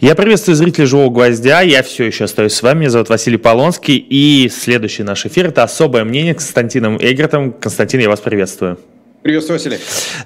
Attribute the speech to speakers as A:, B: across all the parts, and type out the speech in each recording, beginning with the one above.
A: Я приветствую зрителей «Живого гвоздя». Я все еще остаюсь с вами. Меня зовут Василий Полонский. И следующий наш эфир – это «Особое мнение» с Константином Эгертом. Константин, я вас приветствую.
B: Приветствую, Василий.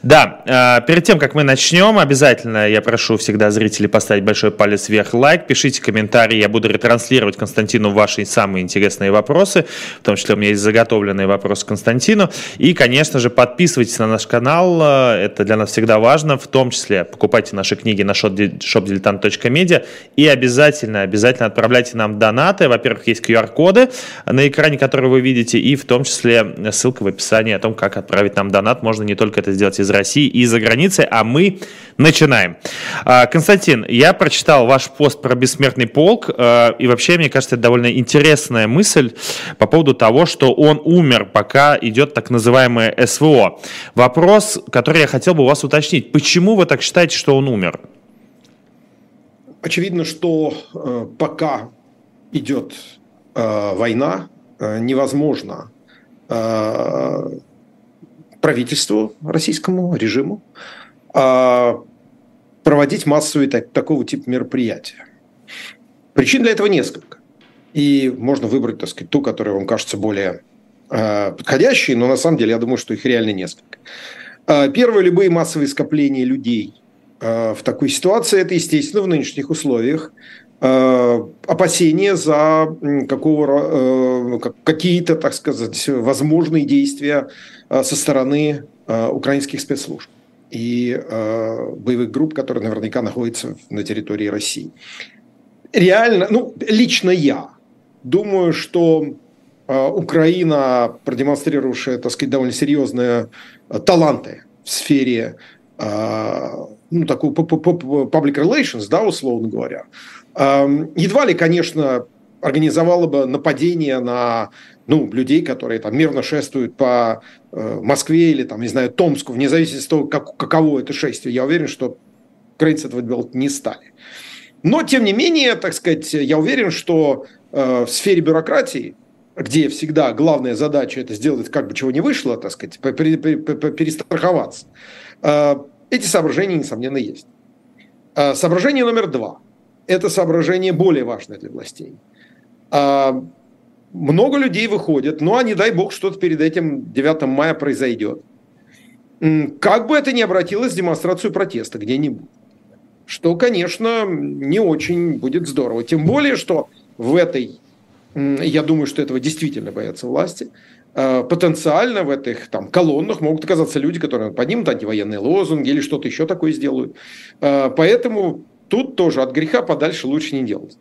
A: Да, э, перед тем, как мы начнем, обязательно я прошу всегда зрителей поставить большой палец вверх, лайк, пишите комментарии, я буду ретранслировать Константину ваши самые интересные вопросы, в том числе у меня есть заготовленные вопросы Константину, и, конечно же, подписывайтесь на наш канал, э, это для нас всегда важно, в том числе покупайте наши книги на shopdiletant.media и обязательно, обязательно отправляйте нам донаты, во-первых, есть QR-коды на экране, которые вы видите, и в том числе ссылка в описании о том, как отправить нам донат, можно не только это сделать из России и из-за границы, а мы начинаем. А, Константин, я прочитал ваш пост про бессмертный полк, а, и вообще, мне кажется, это довольно интересная мысль по поводу того, что он умер, пока идет так называемое СВО. Вопрос, который я хотел бы у вас уточнить. Почему вы так считаете, что он умер?
B: Очевидно, что э, пока идет э, война, э, невозможно э, правительству российскому, режиму, а, проводить массовые так, такого типа мероприятия. Причин для этого несколько. И можно выбрать, так сказать, ту, которая вам кажется более э, подходящей, но на самом деле я думаю, что их реально несколько. Э, первое, любые массовые скопления людей э, в такой ситуации, это, естественно, в нынешних условиях опасения за какого, э, какие-то, так сказать, возможные действия Э, со стороны э, украинских спецслужб и э, боевых групп, которые наверняка находятся на территории России. Реально, ну, лично я думаю, что Украина, продемонстрировавшая, так сказать, довольно серьезные таланты в сфере ну, такой public relations, да, условно говоря, едва ли, конечно, организовала бы нападение на ну, людей, которые там мирно шествуют по э, Москве или там, не знаю, Томску, вне зависимости от того, как, каково это шествие, я уверен, что украинцы этого делать не стали. Но, тем не менее, так сказать, я уверен, что э, в сфере бюрократии, где всегда главная задача это сделать как бы чего не вышло, так сказать, перестраховаться, э, эти соображения, несомненно, есть. Соображение номер два – это соображение более важное для властей. Э, много людей выходят, ну а не дай бог что-то перед этим 9 мая произойдет. Как бы это ни обратилось в демонстрацию протеста где-нибудь. Что, конечно, не очень будет здорово. Тем более, что в этой, я думаю, что этого действительно боятся власти, э, потенциально в этих там колоннах могут оказаться люди, которые поднимут антивоенные лозунги или что-то еще такое сделают. Э, поэтому тут тоже от греха подальше лучше не делать.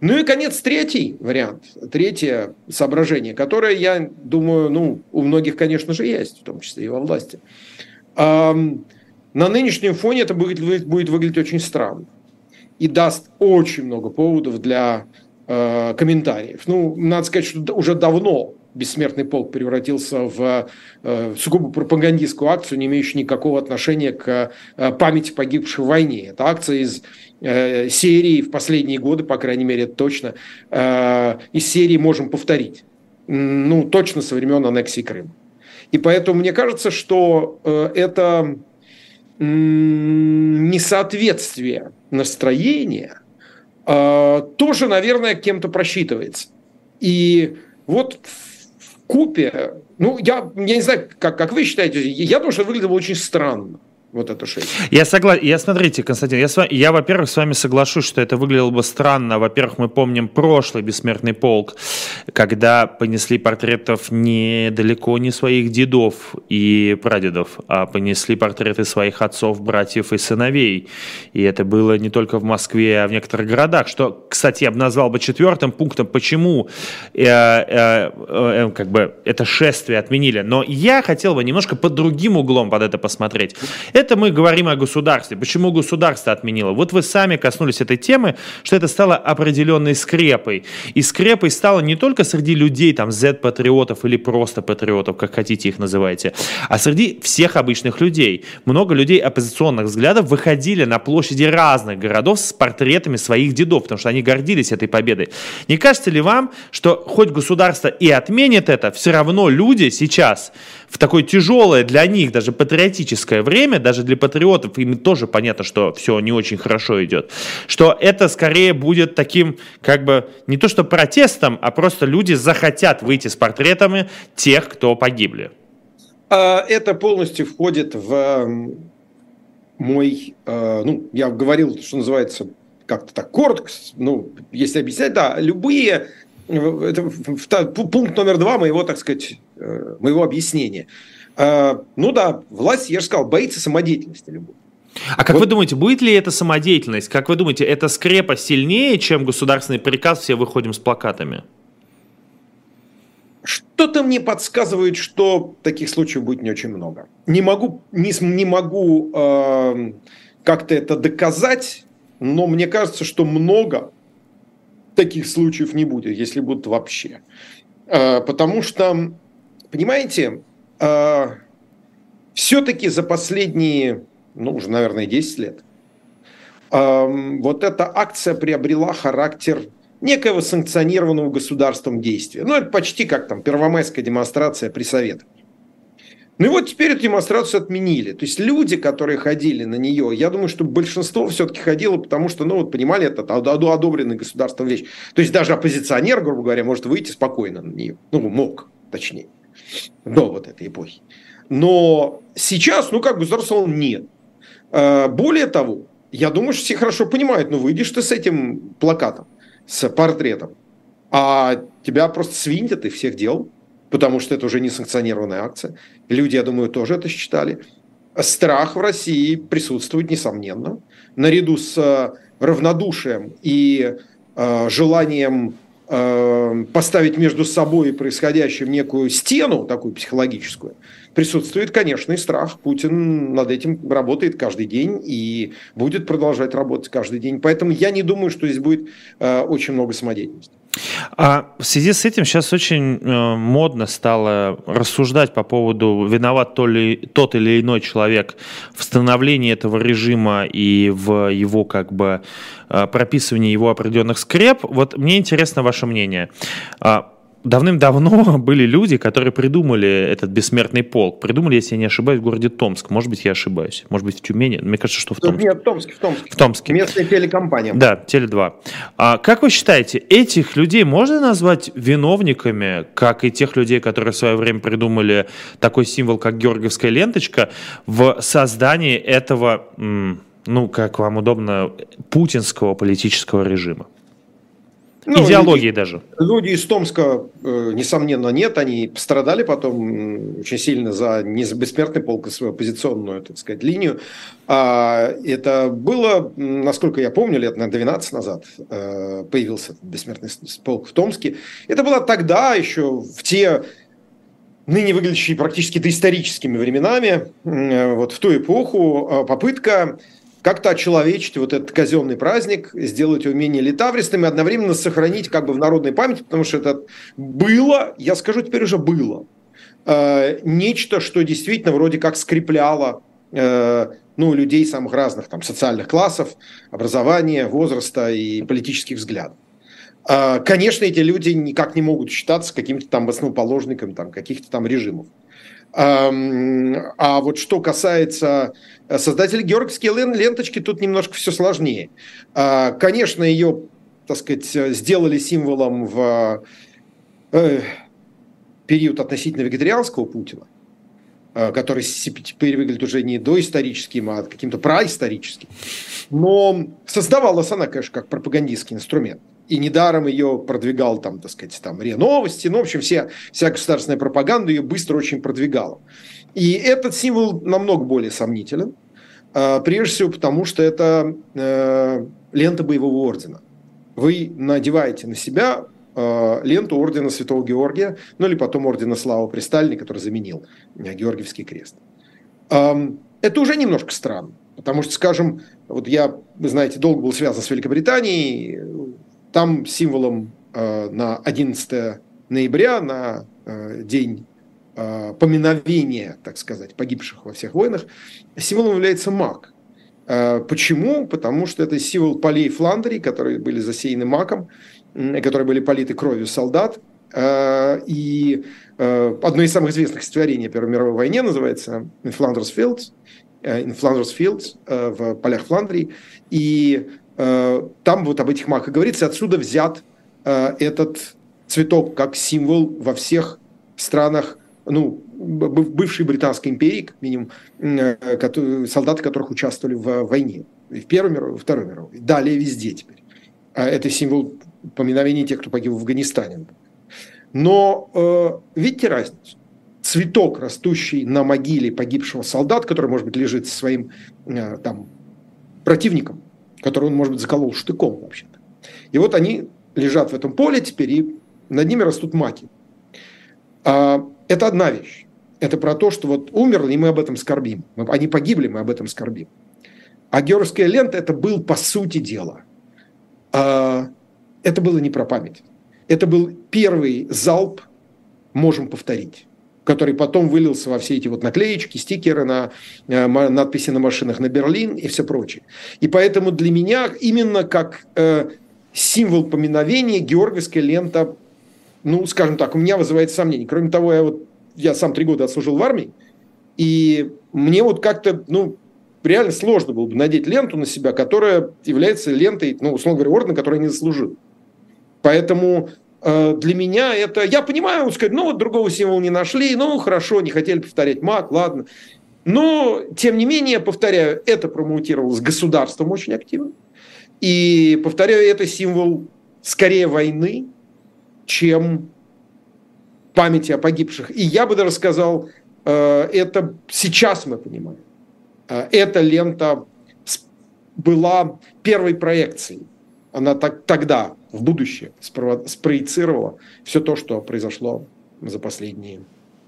B: Ну и, конец, третий вариант, третье соображение, которое, я думаю, ну, у многих, конечно же, есть, в том числе и во власти. на нынешнем фоне это будет, будет выглядеть очень странно и даст очень много поводов для э, комментариев. Ну, надо сказать, что уже давно бессмертный полк превратился в э, сугубо пропагандистскую акцию, не имеющую никакого отношения к э, памяти погибших в войне. Это акция из э, серии в последние годы, по крайней мере, это точно, из серии можем повторить. Ну, точно со времен аннексии Крыма. И поэтому мне кажется, что это несоответствие настроения тоже, наверное, кем-то просчитывается. И вот в купе, ну, я, я не знаю, как, как вы считаете, я думаю, это выглядело очень странно вот эту шесть.
A: Я согласен. Я смотрите, Константин, я, с вами, я, во-первых, с вами соглашусь, что это выглядело бы странно. Во-первых, мы помним прошлый бессмертный полк, когда понесли портретов недалеко не своих дедов и прадедов, а понесли портреты своих отцов, братьев и сыновей. И это было не только в Москве, а в некоторых городах, что, кстати, я бы назвал бы четвертым пунктом, почему э, э, э, как бы это шествие отменили. Но я хотел бы немножко под другим углом под это посмотреть. Это мы говорим о государстве. Почему государство отменило? Вот вы сами коснулись этой темы, что это стало определенной скрепой. И скрепой стало не только среди людей, там, Z-патриотов или просто патриотов, как хотите их называйте, а среди всех обычных людей. Много людей оппозиционных взглядов выходили на площади разных городов с портретами своих дедов, потому что они гордились этой победой. Не кажется ли вам, что хоть государство и отменит это, все равно люди сейчас в такое тяжелое для них даже патриотическое время, даже для патриотов, им тоже понятно, что все не очень хорошо идет, что это скорее будет таким, как бы, не то что протестом, а просто люди захотят выйти с портретами тех, кто погибли.
B: А, это полностью входит в мой, э, ну, я говорил, что называется, как-то так коротко, ну, если объяснять, да, любые, это пункт номер два моего, так сказать, э, моего объяснения. Э, ну да, власть, я же сказал, боится самодеятельности любой.
A: А как вот. вы думаете, будет ли это самодеятельность? Как вы думаете, это скрепа сильнее, чем государственный приказ «все выходим с плакатами»?
B: Что-то мне подсказывает, что таких случаев будет не очень много. Не могу, не, не могу э, как-то это доказать, но мне кажется, что много таких случаев не будет, если будут вообще. Э, потому что, понимаете, э, все-таки за последние, ну, уже, наверное, 10 лет, э, вот эта акция приобрела характер некоего санкционированного государством действия. Ну, это почти как там первомайская демонстрация при Советах. Ну и вот теперь эту демонстрацию отменили. То есть люди, которые ходили на нее, я думаю, что большинство все-таки ходило, потому что, ну вот понимали, это одобренный государством вещь. То есть даже оппозиционер, грубо говоря, может выйти спокойно на нее. Ну, мог, точнее, до вот этой эпохи. Но сейчас, ну как государства нет. А, более того, я думаю, что все хорошо понимают, ну выйдешь ты с этим плакатом с портретом, а тебя просто свинтят и всех дел, потому что это уже не санкционированная акция. Люди, я думаю, тоже это считали. Страх в России присутствует, несомненно, наряду с э, равнодушием и э, желанием поставить между собой и происходящим некую стену, такую психологическую, присутствует, конечно, и страх. Путин над этим работает каждый день и будет продолжать работать каждый день. Поэтому я не думаю, что здесь будет э, очень много самодеятельности.
A: А в связи с этим сейчас очень э, модно стало рассуждать по поводу, виноват то ли, тот или иной человек в становлении этого режима и в его как бы э, прописывании его определенных скреп. Вот мне интересно ваше мнение. А давным-давно были люди, которые придумали этот бессмертный полк. Придумали, если я не ошибаюсь, в городе Томск. Может быть, я ошибаюсь. Может быть, в Тюмени. Мне кажется, что в Томске.
B: Нет, в Томске, в Томске.
A: В Томске.
B: Местная телекомпания.
A: Да, Теле2. А как вы считаете, этих людей можно назвать виновниками, как и тех людей, которые в свое время придумали такой символ, как георгиевская ленточка, в создании этого, ну, как вам удобно, путинского политического режима? Ну, Идеологии
B: люди,
A: даже.
B: Люди из Томска, э, несомненно, нет. Они пострадали потом очень сильно за не за бессмертный полк, а свою оппозиционную, так сказать, линию. А это было, насколько я помню, лет на 12 назад э, появился бессмертный полк в Томске. Это было тогда еще в те ныне выглядящие практически доисторическими временами, э, вот в ту эпоху попытка как-то очеловечить вот этот казенный праздник, сделать его менее летавристым и одновременно сохранить как бы в народной памяти, потому что это было, я скажу теперь уже было, э, нечто, что действительно вроде как скрепляло э, ну, людей самых разных там, социальных классов, образования, возраста и политических взглядов. Э, конечно, эти люди никак не могут считаться какими-то там основоположниками там, каких-то там режимов. А вот что касается э, создателя георгиевской ленточки, тут немножко все сложнее. А, конечно, ее, так сказать, сделали символом в э, период относительно вегетарианского Путина, э, который теперь выглядит уже не доисторическим, а каким-то праисторическим. Но создавалась она, конечно, как пропагандистский инструмент и недаром ее продвигал там, так сказать, там РИА Новости, ну, в общем, вся, вся государственная пропаганда ее быстро очень продвигала. И этот символ намного более сомнителен, а, прежде всего потому, что это э, лента боевого ордена. Вы надеваете на себя э, ленту ордена Святого Георгия, ну или потом ордена Славы при Сталине, который заменил э, Георгиевский крест. Это уже немножко странно, потому что, скажем, вот я, вы знаете, долго был связан с Великобританией, там символом э, на 11 ноября, на день поминовения, так сказать, погибших во всех войнах, символом является маг. Э, почему? Потому что это символ полей Фландрии, которые были засеяны маком, которые были политы кровью солдат. Э, и одно из самых известных стихотворений Первой мировой войне называется «Flanders Fields», in Flanders Fields, в полях Фландрии, и там вот об этих маках говорится, отсюда взят этот цветок как символ во всех странах ну, бывшей Британской империи, как минимум, солдаты которых участвовали в войне. И в Первой мировой, и в Второй мировой. Далее везде теперь. Это символ поминовения тех, кто погиб в Афганистане. Но э, видите разницу? Цветок, растущий на могиле погибшего солдата, который, может быть, лежит со своим э, там, противником, который он, может быть, заколол штыком вообще-то. И вот они лежат в этом поле теперь, и над ними растут маки. А, это одна вещь. Это про то, что вот умерли, и мы об этом скорбим. Они погибли, мы об этом скорбим. А георгиевская лента – это был, по сути дела, а, это было не про память. Это был первый залп, можем повторить который потом вылился во все эти вот наклеечки, стикеры на э, надписи на машинах на Берлин и все прочее. И поэтому для меня именно как э, символ поминовения георгиевская лента, ну, скажем так, у меня вызывает сомнения. Кроме того, я вот я сам три года отслужил в армии, и мне вот как-то, ну, реально сложно было бы надеть ленту на себя, которая является лентой, ну, условно говоря, ордена, который не заслужил. Поэтому э, для меня это... Я понимаю, сказать, ну, вот другого символа не нашли, ну, хорошо, не хотели повторять маг, ладно. Но, тем не менее, повторяю, это промоутировалось государством очень активно. И, повторяю, это символ скорее войны, чем памяти о погибших. И я бы даже сказал, э, это сейчас мы понимаем. Э, эта лента была первой проекцией. Она так, тогда, в будущее, спроецировала все то, что произошло за последние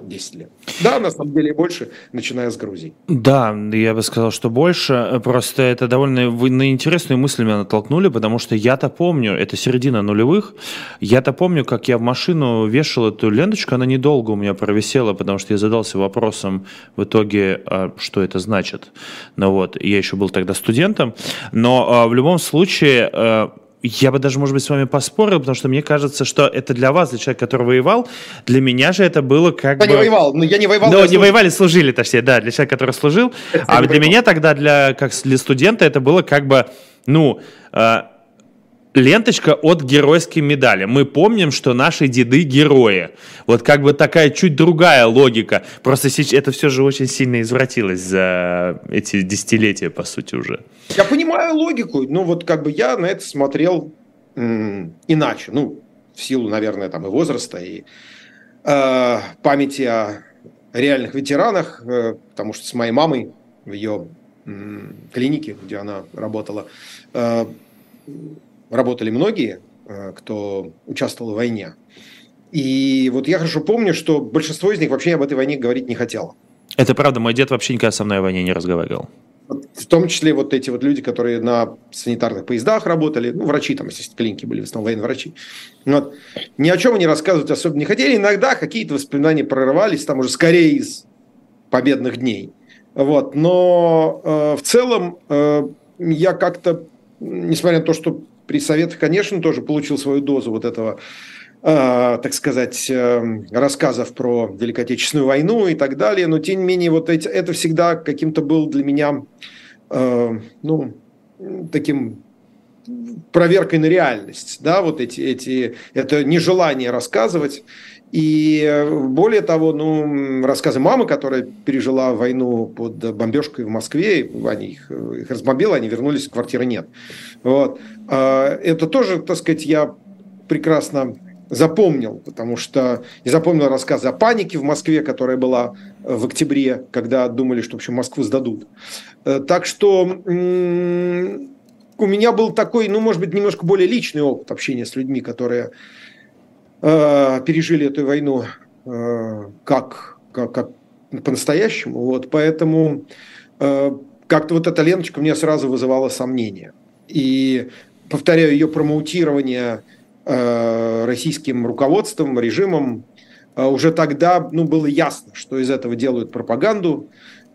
B: 10 лет. Да, на самом деле больше, начиная с Грузии.
A: Да, я бы сказал, что больше. Просто это довольно... Вы на интересную мысль меня натолкнули, потому что я-то помню, это середина нулевых, я-то помню, как я в машину вешал эту ленточку, она недолго у меня провисела, потому что я задался вопросом в итоге, а, что это значит. Ну вот, я еще был тогда студентом, но а, в любом случае а, я бы даже, может быть, с вами поспорил, потому что мне кажется, что это для вас, для человека, который воевал, для меня же это было как
B: я бы...
A: не
B: воевал, но я не воевал.
A: Но не воевали, служили, точнее, да, для человека, который служил. Это а для воевал. меня тогда, для, как для студента, это было как бы, ну, э, ленточка от геройской медали. Мы помним, что наши деды герои. Вот как бы такая чуть другая логика. Просто это все же очень сильно извратилось за эти десятилетия, по сути, уже.
B: Я понимаю логику, но вот как бы я на это смотрел иначе. Ну, в силу, наверное, там и возраста, и э, памяти о реальных ветеранах, э, потому что с моей мамой в ее м- клинике, где она работала, э, работали многие, э, кто участвовал в войне. И вот я хорошо помню, что большинство из них вообще об этой войне говорить не хотело.
A: Это правда, мой дед вообще никогда со мной о войне не разговаривал.
B: В том числе вот эти вот люди, которые на санитарных поездах работали, ну, врачи там, естественно, клиники были, в основном военные врачи. Вот. Ни о чем они рассказывать особо не хотели. Иногда какие-то воспоминания прорывались, там уже скорее из победных дней. Вот. Но э, в целом э, я как-то, несмотря на то, что при Советах, конечно, тоже получил свою дозу вот этого, э, так сказать, э, рассказов про Великую Отечественную войну и так далее, но тем не менее вот эти, это всегда каким-то был для меня, э, ну, таким проверкой на реальность, да, вот эти, эти, это нежелание рассказывать, и э, более того, ну, рассказы мамы, которая пережила войну под бомбежкой в Москве, они их, их разбомбила, они вернулись, квартиры нет. Вот. А, это тоже, так сказать, я прекрасно запомнил, потому что я запомнил рассказы о панике в Москве, которая была в октябре, когда думали, что в общем, Москву сдадут. Э, так что у меня был такой, ну, может быть, немножко более личный опыт общения с людьми, которые э, пережили эту войну э, как, как, как по-настоящему. Вот, поэтому э, как-то вот эта ленточка мне сразу вызывала сомнения. И, повторяю, ее промоутирование российским руководством, режимом, уже тогда ну, было ясно, что из этого делают пропаганду,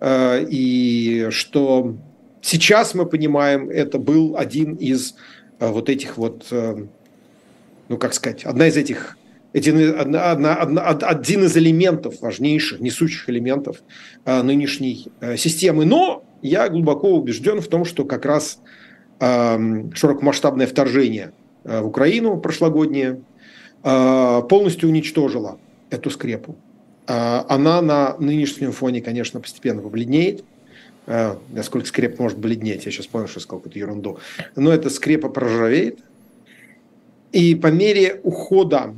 B: и что сейчас мы понимаем, это был один из вот этих вот ну, как сказать, одна из этих один, одна, одна, один из элементов, важнейших, несущих элементов э, нынешней э, системы. Но я глубоко убежден в том, что как раз э, широкомасштабное вторжение э, в Украину прошлогоднее э, полностью уничтожило эту скрепу. Э, она на нынешнем фоне, конечно, постепенно побледнеет. Э, насколько скреп может бледнеть, я сейчас понял, что сказал какую-то ерунду. Но эта скрепа проржавеет. И по мере ухода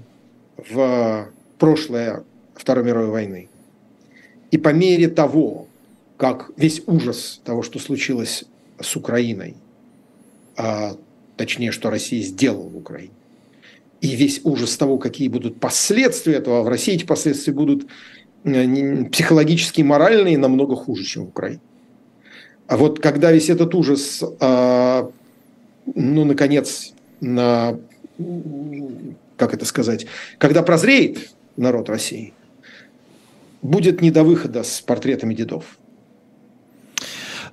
B: в прошлое Второй мировой войны, и по мере того, как весь ужас того, что случилось с Украиной, а, точнее, что Россия сделала в Украине, и весь ужас того, какие будут последствия этого, в России эти последствия будут э, психологически и моральные намного хуже, чем в Украине. А вот когда весь этот ужас, а, ну, наконец, на, как это сказать, когда прозреет народ России, будет не до выхода с портретами дедов.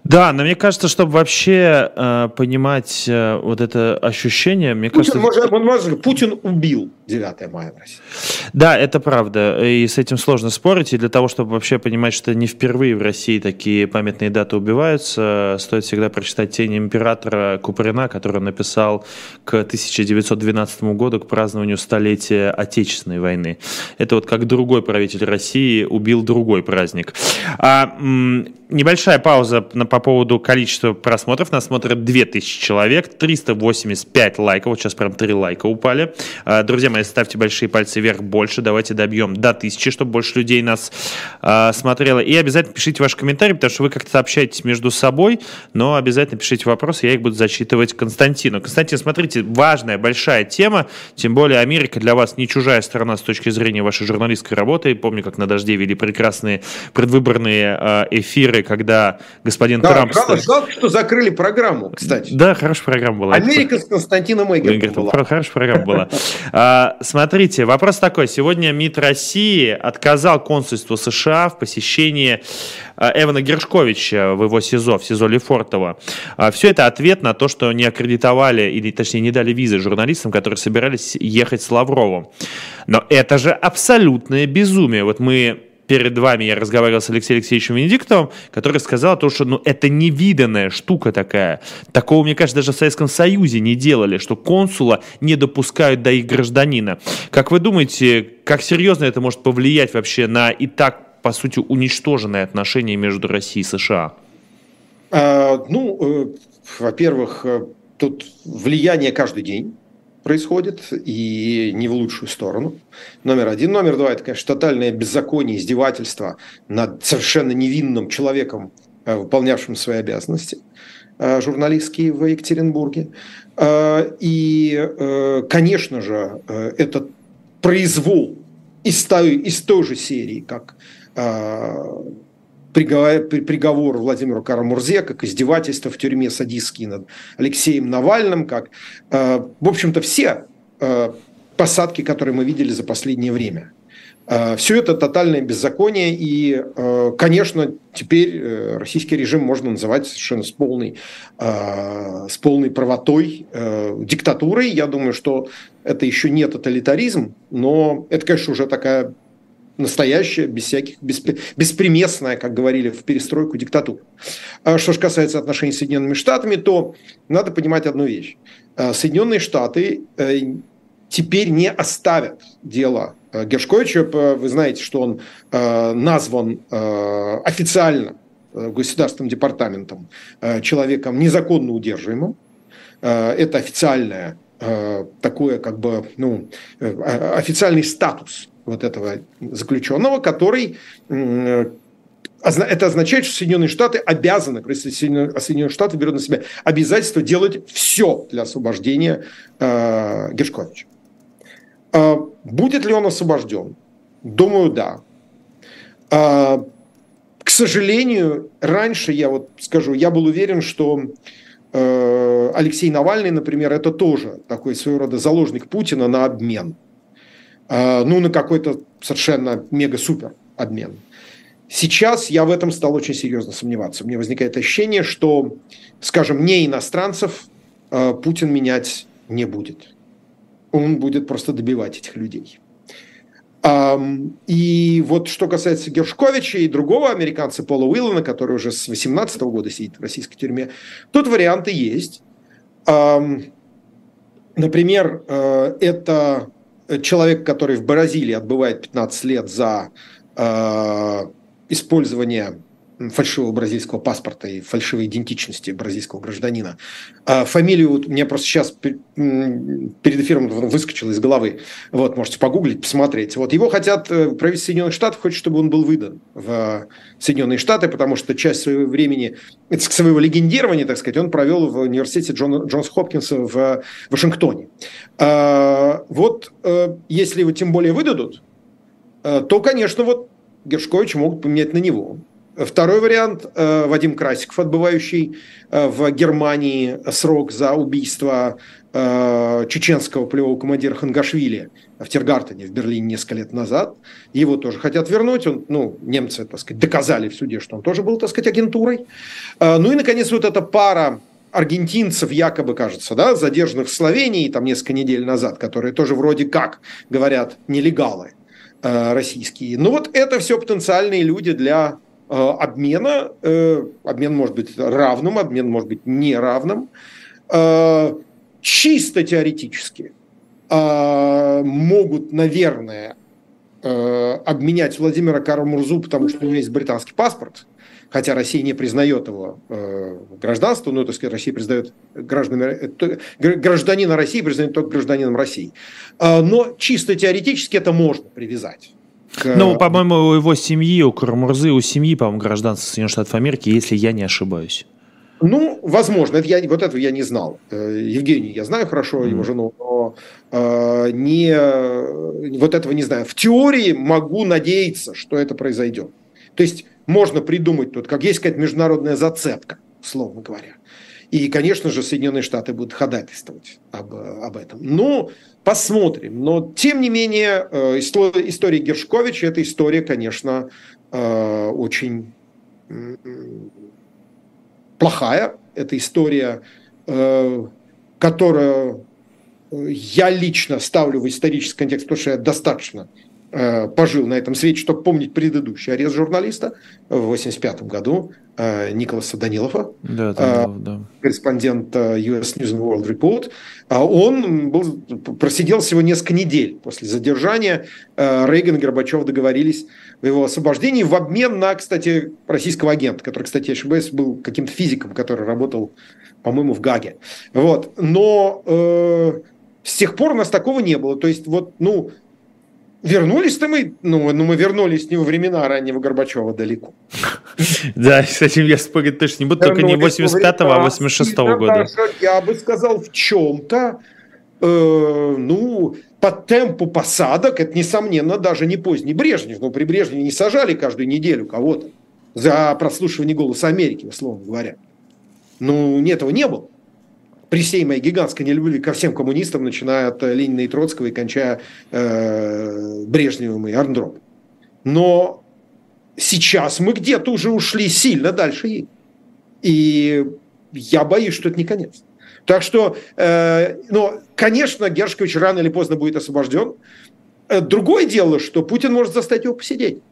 A: Да, но мне кажется, чтобы вообще э, понимать э, вот это ощущение, мне Путин,
B: кажется... Может, он может, Путин убил 9 мая в России.
A: Да, это правда, и с этим сложно спорить, и для того, чтобы вообще понимать, что не впервые в России такие памятные даты убиваются, стоит всегда прочитать «Тень императора» Куприна, который написал к 1912 году, к празднованию столетия Отечественной войны. Это вот как другой правитель России убил другой праздник. А, небольшая пауза на, по поводу количества просмотров. Нас смотрят 2000 человек, 385 лайков. Вот сейчас прям 3 лайка упали. А, друзья мои, ставьте большие пальцы вверх больше. Давайте добьем до 1000, чтобы больше людей нас а, смотрело. И обязательно пишите ваши комментарии, потому что вы как-то общаетесь между собой, но обязательно пишите вопросы, я их буду зачитывать Константину. Константин, смотрите, важная, большая тема, тем более Америка для вас не чужая страна с точки зрения вашей журналистской работы. Помню, как на «Дожде» вели прекрасные предвыборные а, эфиры, когда господин да, Трамп...
B: Жалко, жалко, что закрыли программу, кстати.
A: Да, хорошая программа была.
B: Америка с Константином Эггертом
A: была. Хорошая программа была. Смотрите, вопрос такой. Сегодня МИД России отказал консульству США в посещении а, Эвана Гершковича в его СИЗО, в СИЗО Лефортово. А, Все это ответ на то, что не аккредитовали, или точнее не дали визы журналистам, которые собирались ехать с Лавровым. Но это же абсолютное безумие. Вот мы перед вами я разговаривал с Алексеем Алексеевичем Венедиктовым, который сказал то, что ну, это невиданная штука такая. Такого, мне кажется, даже в Советском Союзе не делали, что консула не допускают до их гражданина. Как вы думаете, как серьезно это может повлиять вообще на и так, по сути, уничтоженные отношения между Россией и США?
B: А, ну, э, во-первых, э, тут влияние каждый день происходит, и не в лучшую сторону. Номер один. Номер два – это, конечно, тотальное беззаконие, издевательство над совершенно невинным человеком, э, выполнявшим свои обязанности э, журналистские в Екатеринбурге. Э, и, конечно же, это произвол из той, из той же серии, как приговор, приговор Владимиру Карамурзе, как издевательство в тюрьме садистские над Алексеем Навальным, как, э, в общем-то, все э, посадки, которые мы видели за последнее время. Э, все это тотальное беззаконие, и, конечно, теперь российский режим можно называть совершенно с полной, с полной правотой диктатурой. Я думаю, что это еще не тоталитаризм, но это, конечно, уже такая настоящая, без всяких, беспримесная, как говорили в перестройку, диктатура. А что же касается отношений с Соединенными Штатами, то надо понимать одну вещь. А, Соединенные Штаты э, теперь не оставят дело э, Гершковича. Вы знаете, что он э, назван официально Государственным департаментом человеком незаконно удерживаемым. Это официальное такое как бы ну, официальный статус вот этого заключенного, который это означает, что Соединенные Штаты обязаны, если Соединенные Штаты берут на себя обязательство делать все для освобождения э, Гершковича. Э, будет ли он освобожден? Думаю, да. Э, к сожалению, раньше, я вот скажу, я был уверен, что э, Алексей Навальный, например, это тоже такой своего рода заложник Путина на обмен. Э, ну, на какой-то совершенно мега-супер обмен. Сейчас я в этом стал очень серьезно сомневаться. Меня возникает ощущение, что, скажем, не иностранцев э, Путин менять не будет. Он будет просто добивать этих людей. И вот что касается Гершковича и другого американца Пола Уиллана, который уже с 18 года сидит в российской тюрьме, тут варианты есть. Например, э, это человек, который в Бразилии отбывает 15 лет за э, использование фальшивого бразильского паспорта и фальшивой идентичности бразильского гражданина. А фамилию вот, мне просто сейчас перед эфиром выскочила из головы. Вот, можете погуглить, посмотреть. Вот, его хотят, э, правительство Соединенных Штатов хочет, чтобы он был выдан в Соединенные Штаты, потому что часть своего времени, своего легендирования, так сказать, он провел в университете Джон, Джонс Хопкинса в Вашингтоне. А, вот, э, если его тем более выдадут, э, то, конечно, вот Гершкович могут поменять на него. Второй вариант э, – Вадим Красиков, отбывающий э, в Германии срок за убийство э, чеченского полевого командира Хангашвили в Тергартене в Берлине несколько лет назад. Его тоже хотят вернуть. Он, ну, немцы, так сказать, доказали в суде, что он тоже был, так сказать, агентурой. Ну и, наконец, вот эта пара аргентинцев, якобы, кажется, да, задержанных в Словении там несколько недель назад, которые тоже вроде как, говорят, нелегалы российские. Ну вот это все потенциальные люди для обмена. Э, обмен может быть равным, обмен может быть неравным. Э, чисто теоретически могут, наверное, обменять Владимира Карамурзу, потому что у него есть британский паспорт, хотя Россия не признает его гражданство, но, так сказать, Россия признает гражданами, гражданина России признает только гражданином России. Но чисто теоретически это можно привязать.
A: К... Ну, по-моему, у его семьи, у Карамурзы, у семьи, по-моему, гражданство Соединенных Штатов Америки, если я не ошибаюсь.
B: Ну, возможно, это я, вот этого я не знал. Э, Евгений, я знаю хорошо его жену, но э, не, вот этого не знаю. В теории могу надеяться, что это произойдет. То есть можно придумать тут, как есть какая-то международная зацепка, словно говоря. И, конечно же, Соединенные Штаты будут ходатайствовать об, об этом. Но посмотрим. Но, тем не менее, э, история Гершковича – это история, конечно, э, очень плохая. Это история, э, которую я лично ставлю в исторический контекст, потому что я достаточно пожил на этом свете, чтобы помнить предыдущий арест журналиста в 1985 году э, Николаса Данилова, да, э, Данилов, да. корреспондент US News and World Report. А он был, просидел всего несколько недель после задержания. Рейган и Горбачев договорились в его освобождении в обмен на, кстати, российского агента, который, кстати, ошибаюсь, был каким-то физиком, который работал, по-моему, в Гаге. Вот. Но э, с тех пор у нас такого не было. То есть, вот, ну, Вернулись-то мы, ну, ну, мы вернулись не во времена раннего Горбачева далеко.
A: Да, с этим я спорить точно не буду, только не 85-го, а 86-го года.
B: Я бы сказал, в чем-то, э, ну, по темпу посадок, это, несомненно, даже не поздний Брежнев. Но при Брежневе не сажали каждую неделю кого-то за прослушивание голоса Америки, условно говоря. Ну, этого не было при всей моей гигантской нелюбви ко всем коммунистам, начиная от Ленина и Троцкого и кончая э, Брежневым и Арндропом. Но сейчас мы где-то уже ушли сильно дальше. И я боюсь, что это не конец. Так что, э, ну, конечно, Гершкович рано или поздно будет освобожден. Э, другое дело, что Путин может заставить его посидеть,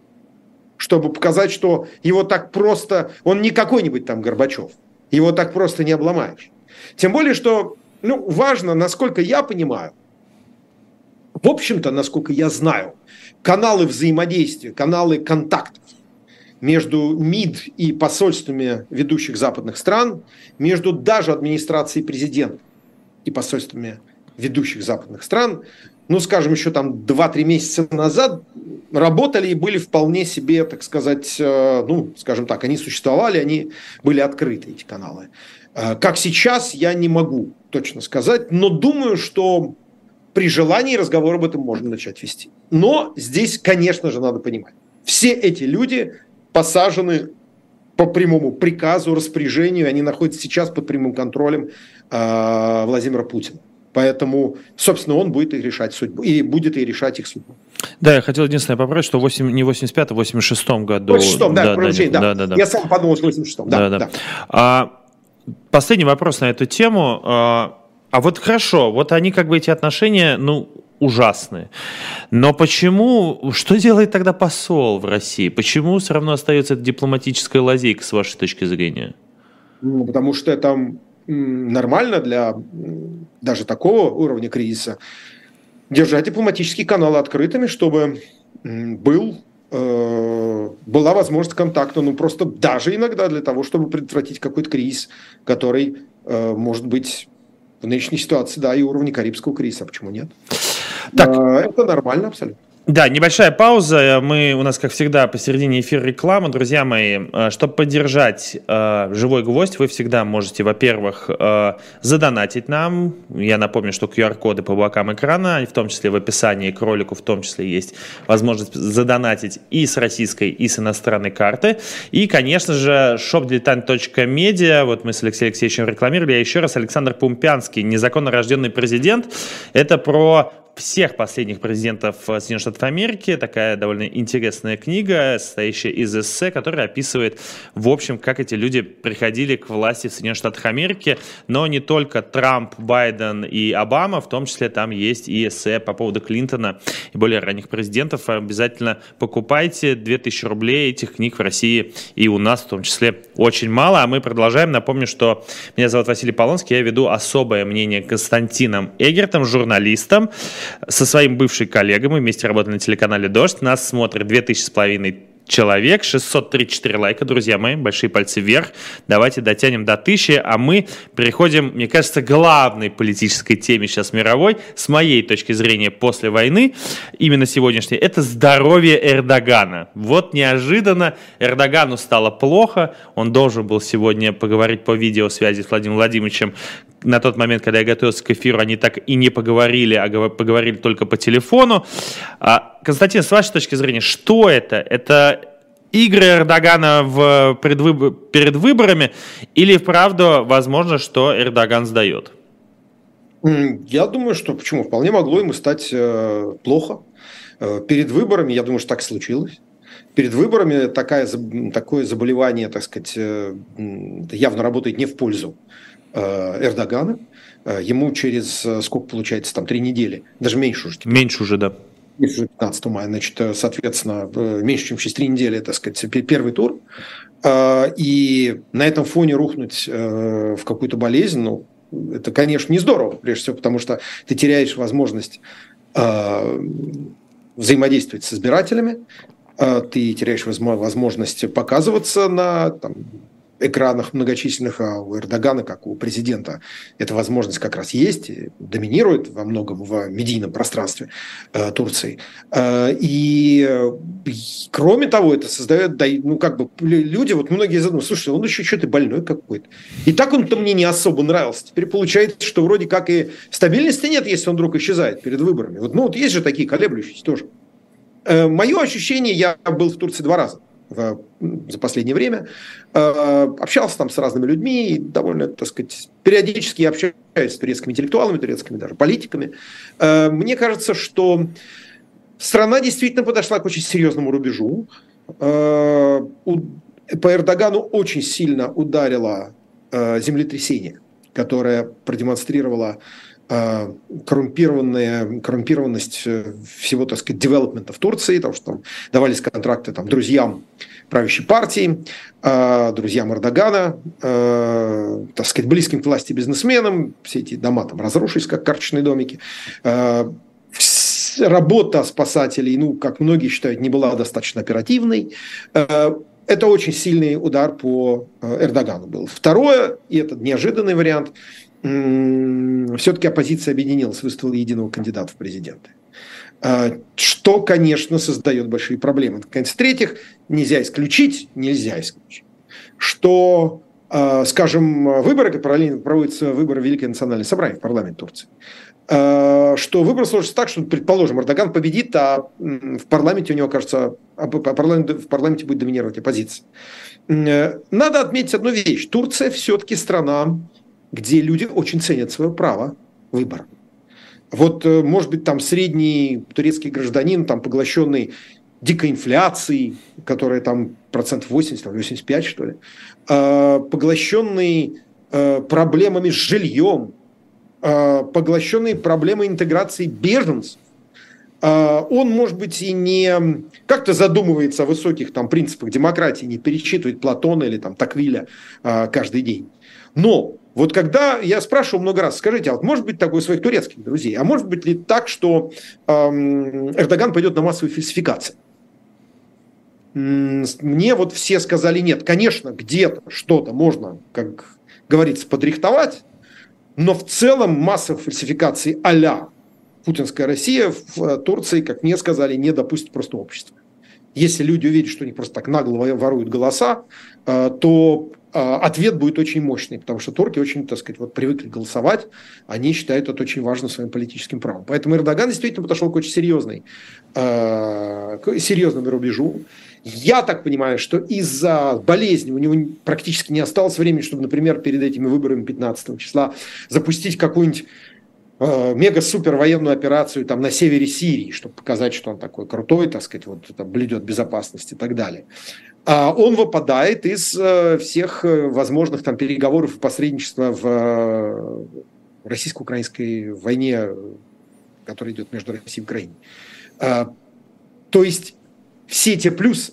B: чтобы показать, что его так просто... Он не какой-нибудь там Горбачев. Его так просто не обломаешь. Тем более, что ну, важно, насколько я понимаю, в общем-то, насколько я знаю, каналы взаимодействия, каналы контактов между МИД и посольствами ведущих западных стран, между даже администрацией президента и посольствами ведущих западных стран, ну, скажем, еще там 2-3 месяца назад работали и были вполне себе, так сказать, э, ну, скажем так, они существовали, они были открыты, эти каналы. Э, как сейчас, я не могу точно сказать, но думаю, что при желании разговор об этом можно начать вести. Но здесь, конечно же, надо понимать, все эти люди посажены по прямому приказу, распоряжению, они находятся сейчас под прямым контролем э, Владимира Путина. Поэтому, собственно, он будет их решать судьбу, и будет и решать их судьбу.
A: Да, я хотел единственное поправить, что 8, не 85 а 86 году.
B: 86 да, да, да, да, да, да. Я сам подумал, что 86 да, да, да. да.
A: А, Последний вопрос на эту тему. А, а вот хорошо, вот они как бы эти отношения, ну, ужасные. Но почему, что делает тогда посол в России? Почему все равно остается эта дипломатическая лазейка, с вашей точки зрения?
B: Ну, потому что это нормально для даже такого уровня кризиса держать дипломатические каналы открытыми, чтобы был э, была возможность контакта, ну просто даже иногда для того, чтобы предотвратить какой-то кризис, который э, может быть в нынешней ситуации, да, и уровне Карибского кризиса, почему нет? Так. Э, это нормально абсолютно.
A: Да, небольшая пауза. Мы у нас, как всегда, посередине эфира реклама. Друзья мои, э, чтобы поддержать э, живой гвоздь, вы всегда можете, во-первых, э, задонатить нам. Я напомню, что QR-коды по бокам экрана, в том числе в описании к ролику, в том числе есть возможность задонатить и с российской, и с иностранной карты. И, конечно же, shopdiletant.media. Вот мы с Алексеем Алексеевичем рекламировали. Я еще раз, Александр Пумпянский, незаконно рожденный президент. Это про всех последних президентов Соединенных Штатов Америки. Такая довольно интересная книга, состоящая из эссе, которая описывает, в общем, как эти люди приходили к власти в Соединенных Штатах Америки. Но не только Трамп, Байден и Обама, в том числе там есть и эссе по поводу Клинтона и более ранних президентов. Обязательно покупайте 2000 рублей этих книг в России и у нас в том числе очень мало. А мы продолжаем. Напомню, что меня зовут Василий Полонский, я веду особое мнение Константином Эгертом, журналистом со своим бывшим коллегой, мы вместе работали на телеканале «Дождь», нас смотрит 2000 с половиной человек, 634 лайка, друзья мои, большие пальцы вверх. Давайте дотянем до 1000, а мы переходим, мне кажется, к главной политической теме сейчас мировой, с моей точки зрения, после войны, именно сегодняшней, это здоровье Эрдогана. Вот неожиданно Эрдогану стало плохо, он должен был сегодня поговорить по видеосвязи с Владимиром Владимировичем, на тот момент, когда я готовился к эфиру, они так и не поговорили, а поговорили только по телефону. А, Константин, с вашей точки зрения, что это? Это игры Эрдогана в предвыбор... перед выборами или вправду возможно, что Эрдоган сдает?
B: Я думаю, что почему? Вполне могло ему стать э, плохо. Э, перед выборами, я думаю, что так случилось. Перед выборами такая, такое заболевание, так сказать, э, явно работает не в пользу Эрдогана. Э, ему через э, сколько получается, там, три недели, даже меньше уже.
A: Меньше уже, да.
B: Меньше уже 15 мая, значит, соответственно, меньше, чем через три недели, так сказать, первый тур. И на этом фоне рухнуть в какую-то болезнь, ну, это, конечно, не здорово, прежде всего, потому что ты теряешь возможность взаимодействовать с избирателями, ты теряешь возможность показываться на там, экранах многочисленных, а у Эрдогана, как у президента, эта возможность как раз есть, доминирует во многом в медийном пространстве э, Турции. Э, и кроме того, это создает, ну как бы люди, вот многие задумываются, слушай, он еще что-то больной какой-то. И так он-то мне не особо нравился. Теперь получается, что вроде как и стабильности нет, если он вдруг исчезает перед выборами. Вот, ну вот есть же такие колеблющиеся тоже. Э, мое ощущение, я был в Турции два раза в, за последнее время. Э, общался там с разными людьми, довольно, так сказать, периодически общаюсь с турецкими интеллектуалами, турецкими даже политиками. Э, мне кажется, что страна действительно подошла к очень серьезному рубежу. Э, по Эрдогану очень сильно ударило землетрясение, которое продемонстрировало коррумпированная, коррумпированность всего, так сказать, девелопмента в Турции, потому что там давались контракты там, друзьям правящей партии, э, друзьям Эрдогана, э, так сказать, близким к власти бизнесменам. Все эти дома там разрушились, как карточные домики. Э, работа спасателей, ну, как многие считают, не была достаточно оперативной. Это очень сильный удар по Эрдогану был. Второе, и это неожиданный вариант, все-таки оппозиция объединилась, выставила единого кандидата в президенты. А, что, конечно, создает большие проблемы. В-третьих, нельзя исключить, нельзя исключить, что, а, скажем, выборы, параллельно проводятся выборы Великое национальное собрание в парламент Турции, а, что выбор сложится так, что, предположим, Эрдоган победит, а в парламенте у него, кажется, в парламенте будет доминировать оппозиция. Надо отметить одну вещь. Турция все-таки страна, где люди очень ценят свое право выбора. Вот, э, может быть, там средний турецкий гражданин, там поглощенный дикой инфляцией, которая там процентов 80, 85, что ли, э, поглощенный э, проблемами с жильем, поглощенный проблемой интеграции беженцев, он, может быть, и не как-то задумывается о высоких там принципах демократии, не перечитывает Платона или там Таквиля каждый день. Но вот когда я спрашивал много раз, скажите, а вот может быть такое у своих турецких друзей, а может быть ли так, что эм, Эрдоган пойдет на массовые фальсификации? Мне вот все сказали нет. Конечно, где-то что-то можно, как говорится, подрихтовать, но в целом массовых фальсификаций а путинская Россия в э, Турции, как мне сказали, не допустит просто общество. Если люди увидят, что они просто так нагло воруют голоса, э, то ответ будет очень мощный, потому что турки очень, так сказать, вот привыкли голосовать, они считают это очень важным своим политическим правом. Поэтому Эрдоган действительно подошел к очень серьезной, а, к серьезному рубежу. Я так понимаю, что из-за болезни у него практически не осталось времени, чтобы, например, перед этими выборами 15 числа запустить какую-нибудь а, мега-супер военную операцию там на севере Сирии, чтобы показать, что он такой крутой, так сказать, вот там блюдет безопасность и так далее. А он выпадает из э, всех э, возможных там переговоров и посредничества в э, российско-украинской войне, которая идет между Россией и Украиной. А, то есть все те плюсы,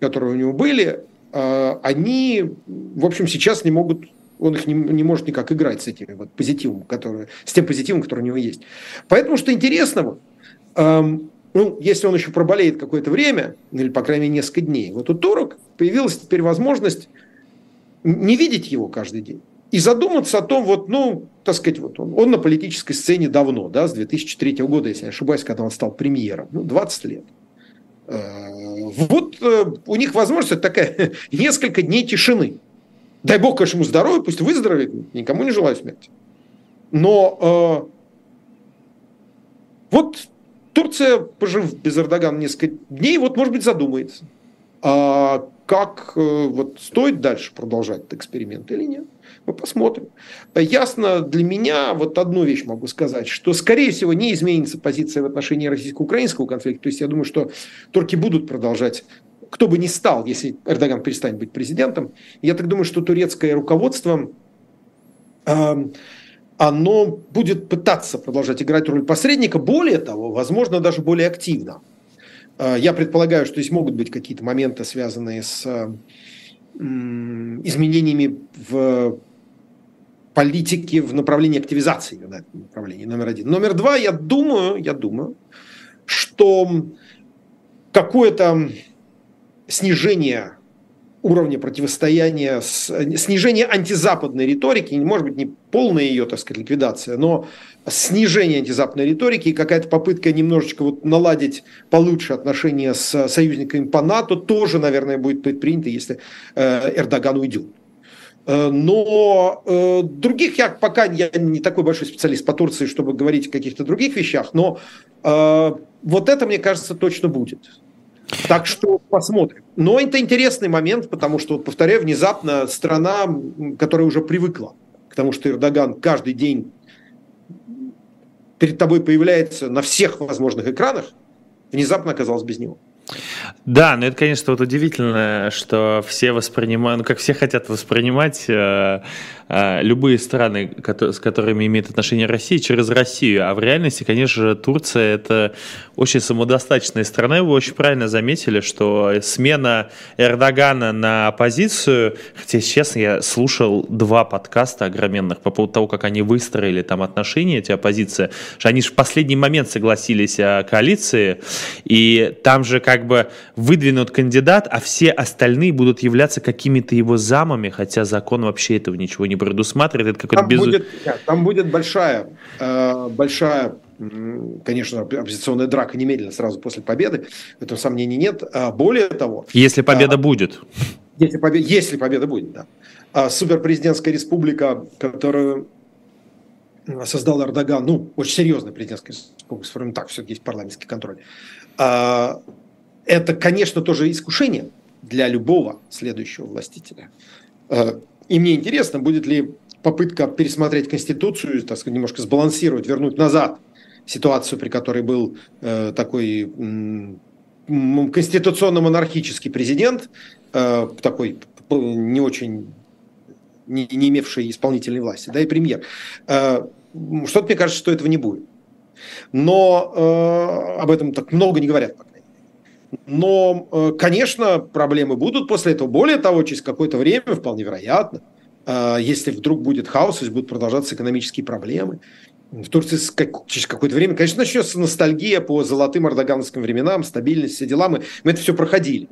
B: которые у него были, они, в общем, сейчас не могут он их не, не может никак играть с этим вот позитивом, который, с тем позитивом, который у него есть. Поэтому, что интересного, эм, ну, если он еще проболеет какое-то время, или, по крайней мере, несколько дней, вот у турок появилась теперь возможность не видеть его каждый день и задуматься о том, вот, ну, так сказать, вот он, он на политической сцене давно, да, с 2003 года, если я не ошибаюсь, когда он стал премьером, ну, 20 лет. Э, вот э, у них возможность такая, несколько дней тишины. Дай бог, конечно, ему здоровья, пусть выздоровеет, никому не желаю смерти. Но э, вот Турция, пожив без Эрдогана несколько дней, вот, может быть, задумается, а как э, вот стоит дальше продолжать этот эксперимент или нет. Мы посмотрим. Ясно для меня, вот одну вещь могу сказать, что, скорее всего, не изменится позиция в отношении российско-украинского конфликта. То есть, я думаю, что турки будут продолжать кто бы ни стал, если Эрдоган перестанет быть президентом, я так думаю, что турецкое руководство э, оно будет пытаться продолжать играть роль посредника, более того, возможно, даже более активно. А, я предполагаю, что здесь могут быть какие-то моменты, связанные с изменениями в политике в направлении активизации этом направлении, номер один. Номер два, я думаю, я думаю, что какое-то снижение уровня противостояния, снижение антизападной риторики, может быть, не полная ее, так сказать, ликвидация, но снижение антизападной риторики и какая-то попытка немножечко вот наладить получше отношения с союзниками по НАТО тоже, наверное, будет предпринято, если э, Эрдоган уйдет. Э, но э, других я пока я не такой большой специалист по Турции, чтобы говорить о каких-то других вещах, но вот это, мне кажется, точно будет. Так что посмотрим. Но это интересный момент, потому что, повторяю, внезапно страна, которая уже привыкла к тому, что Эрдоган каждый день перед тобой появляется на всех возможных экранах, внезапно оказалась без него.
A: Да, но это, конечно, вот удивительно, что все воспринимают, ну, как все хотят воспринимать э, э, любые страны, с которыми имеет отношение Россия, через Россию. А в реальности, конечно же, Турция это очень самодостаточная страна. Вы очень правильно заметили, что смена Эрдогана на оппозицию, хотя, честно, я слушал два подкаста огроменных по поводу того, как они выстроили там отношения, эти оппозиции, что они же в последний момент согласились о коалиции, и там же как бы выдвинут кандидат, а все остальные будут являться какими-то его замами, хотя закон вообще этого ничего не предусматривает. Это
B: какой-то там, безу... будет, там будет большая, э, большая конечно, оппозиционная драка немедленно сразу после победы, в этом сомнений нет. А более того...
A: Если победа а, будет.
B: Если победа, если победа будет, да. А суперпрезидентская республика, которую создал Эрдоган, ну, очень серьезная президентская республика, так, все-таки есть парламентский контроль, а, это, конечно, тоже искушение для любого следующего властителя. А, и мне интересно, будет ли попытка пересмотреть Конституцию, так сказать, немножко сбалансировать, вернуть назад ситуацию, при которой был э, такой конституционно-монархический президент, э, такой не очень не, имевший исполнительной власти, да, и премьер. Э, что-то мне кажется, что этого не будет. Но э, об этом так много не говорят, по крайней мере. Но, э, конечно, проблемы будут после этого. Более того, через какое-то время, вполне вероятно, э, если вдруг будет хаос, если будут продолжаться экономические проблемы, в Турции через какое-то время, конечно, начнется ностальгия по золотым эрдогановским временам, стабильность, все дела. Мы, мы это все проходили.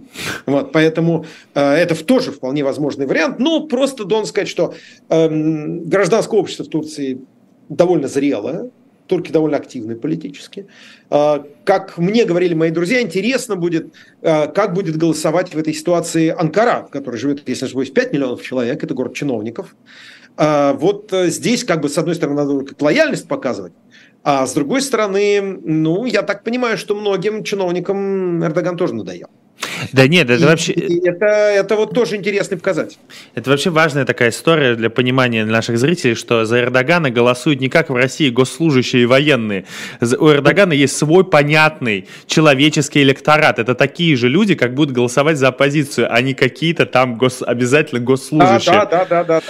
B: Вот, поэтому э, это тоже вполне возможный вариант. Но просто должен сказать, что э, гражданское общество в Турции довольно зрелое, турки довольно активные политически. Э, как мне говорили мои друзья, интересно будет, э, как будет голосовать в этой ситуации Анкара, в которой живет, если не ошибаюсь, 5 миллионов человек, это город чиновников. А, вот э, здесь, как бы, с одной стороны, надо как лояльность показывать, а с другой стороны, ну, я так понимаю, что многим чиновникам Эрдоган тоже надоел.
A: Да нет, это и, вообще...
B: это, это вот тоже интересный показатель.
A: Это вообще важная такая история для понимания наших зрителей, что за Эрдогана голосуют не как в России госслужащие и военные. У Эрдогана есть свой понятный человеческий электорат. Это такие же люди, как будут голосовать за оппозицию, а не какие-то там гос... обязательно госслужащие. Да, да, да, да. да.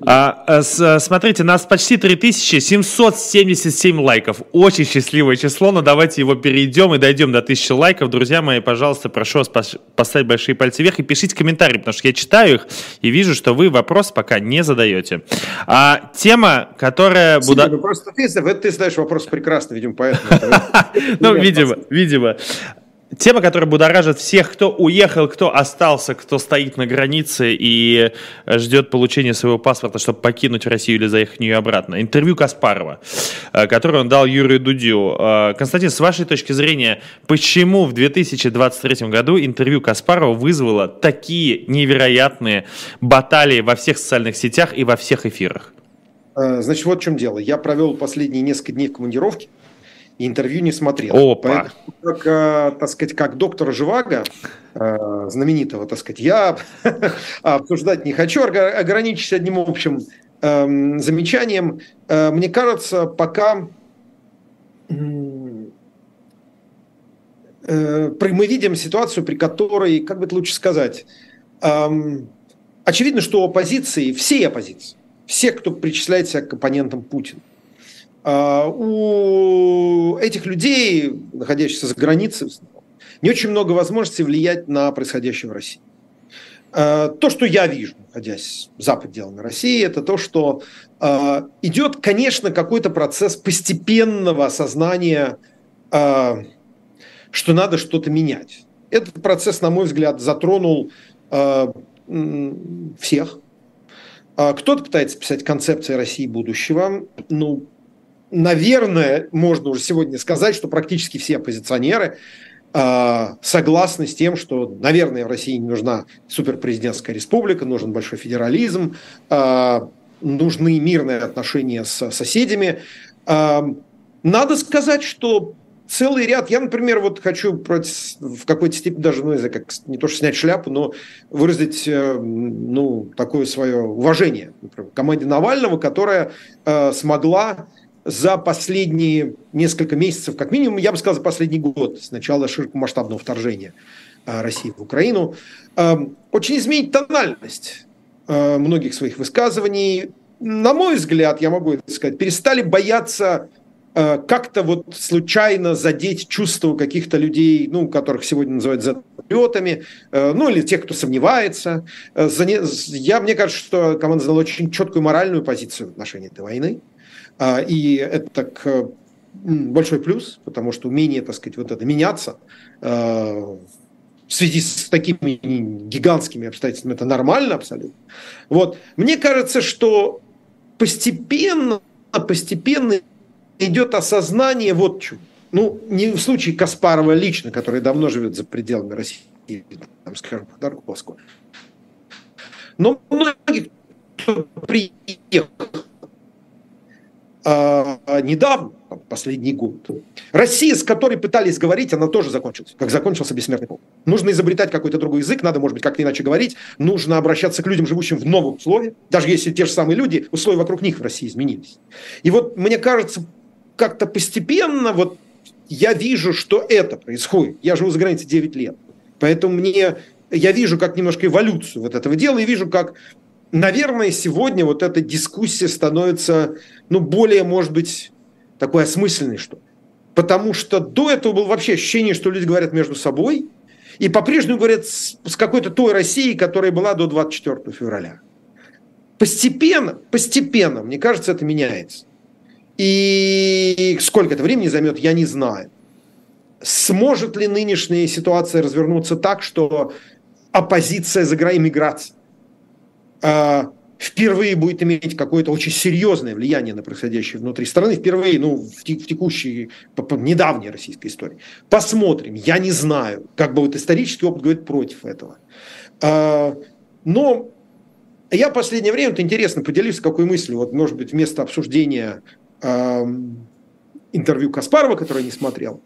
A: А, а с, смотрите, нас почти 3777 лайков. Очень счастливое число, но давайте его перейдем и дойдем до 1000 лайков. Друзья мои, пожалуйста, прошу вас поставить большие пальцы вверх и пишите комментарии, потому что я читаю их и вижу, что вы вопрос пока не задаете. А тема, которая...
B: Буда... Ну просто ты, ты задаешь вопрос прекрасно, видимо, поэтому...
A: Ну, видимо, видимо. Тема, которая будоражит всех, кто уехал, кто остался, кто стоит на границе и ждет получения своего паспорта, чтобы покинуть Россию или заехать в нее обратно. Интервью Каспарова, э, которое он дал Юрию Дудю. Э, Константин, с вашей точки зрения, почему в 2023 году интервью Каспарова вызвало такие невероятные баталии во всех социальных сетях и во всех эфирах?
B: Э, значит, вот в чем дело. Я провел последние несколько дней в командировке и интервью не смотрел.
A: Опа. Поэтому,
B: как, э, так сказать, как доктора Живаго, э, знаменитого, так сказать, я обсуждать не хочу, ограничить одним общим эм, замечанием. Э, мне кажется, пока мы видим ситуацию, при которой, как бы это лучше сказать, эм, очевидно, что оппозиции, все оппозиции, все, кто причисляет себя к оппонентам Путина, у этих людей, находящихся за границей, не очень много возможностей влиять на происходящее в России. А, то, что я вижу, находясь за пределами России, это то, что а, идет, конечно, какой-то процесс постепенного осознания, что надо что-то менять. Этот процесс, на мой взгляд, затронул всех. Кто-то пытается писать концепции России будущего. Ну, наверное, можно уже сегодня сказать, что практически все оппозиционеры э, согласны с тем, что, наверное, в России не нужна суперпрезидентская республика, нужен большой федерализм, э, нужны мирные отношения с соседями. Э, надо сказать, что целый ряд. Я, например, вот хочу в какой-то степени даже, ну, не как не то что снять шляпу, но выразить, э, ну, такое свое уважение например, команде Навального, которая э, смогла за последние несколько месяцев, как минимум, я бы сказал, за последний год, с начала широкомасштабного вторжения а, России в Украину, а, очень изменить тональность а, многих своих высказываний. На мой взгляд, я могу это сказать, перестали бояться как-то вот случайно задеть чувства каких-то людей, ну, которых сегодня называют затлетами, ну, или тех, кто сомневается. Я, мне кажется, что команда заняла очень четкую моральную позицию в отношении этой войны. А, и это так большой плюс, потому что умение, так сказать, вот это меняться а, в связи с такими гигантскими обстоятельствами, это нормально абсолютно. Вот. Мне кажется, что постепенно, постепенно идет осознание вот чего. Ну, не в случае Каспарова лично, который давно живет за пределами России, там, скажем, по Москвы. Но многих, кто приехал недавно, последний год, Россия, с которой пытались говорить, она тоже закончилась, как закончился бессмертный полк. Нужно изобретать какой-то другой язык, надо, может быть, как-то иначе говорить, нужно обращаться к людям, живущим в новых условиях, даже если те же самые люди, условия вокруг них в России изменились. И вот мне кажется, как-то постепенно вот я вижу, что это происходит. Я живу за границей 9 лет. Поэтому мне я вижу как немножко эволюцию вот этого дела и вижу, как наверное, сегодня вот эта дискуссия становится, ну, более, может быть, такой осмысленный, что. Потому что до этого было вообще ощущение, что люди говорят между собой и по-прежнему говорят с, с какой-то той Россией, которая была до 24 февраля. Постепенно, постепенно, мне кажется, это меняется. И сколько это времени займет, я не знаю. Сможет ли нынешняя ситуация развернуться так, что оппозиция за а, впервые будет иметь какое-то очень серьезное влияние на происходящее внутри страны, впервые, ну, в, текущей, недавней российской истории. Посмотрим. Я не знаю, как бы вот исторический опыт говорит против этого. А, но я в последнее время, вот интересно, поделюсь какой мыслью, вот, может быть, вместо обсуждения интервью Каспарова, которое я не смотрел,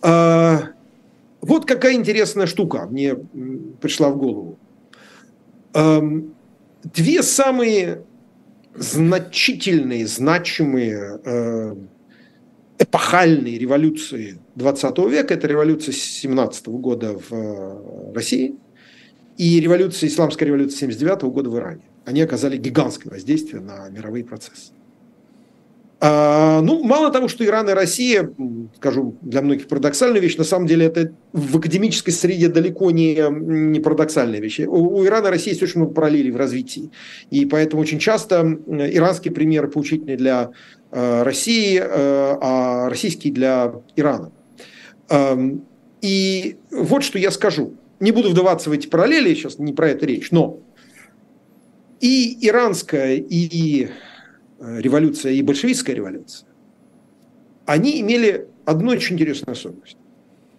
B: а, вот какая интересная штука мне пришла в голову две самые значительные, значимые, э, эпохальные революции 20 века. Это революция 17 года в э, России и революция, исламская революция 79 года в Иране. Они оказали гигантское воздействие на мировые процессы. А, ну, мало того, что Иран и Россия, скажу для многих парадоксальная вещь, на самом деле это в академической среде далеко не, не парадоксальная вещь. У, у Ирана и России есть очень много параллелей в развитии. И поэтому очень часто иранские примеры поучительные для э, России, э, а российские для Ирана. Э, и вот что я скажу. Не буду вдаваться в эти параллели, сейчас не про это речь, но и иранская, и революция и большевистская революция, они имели одну очень интересную особенность,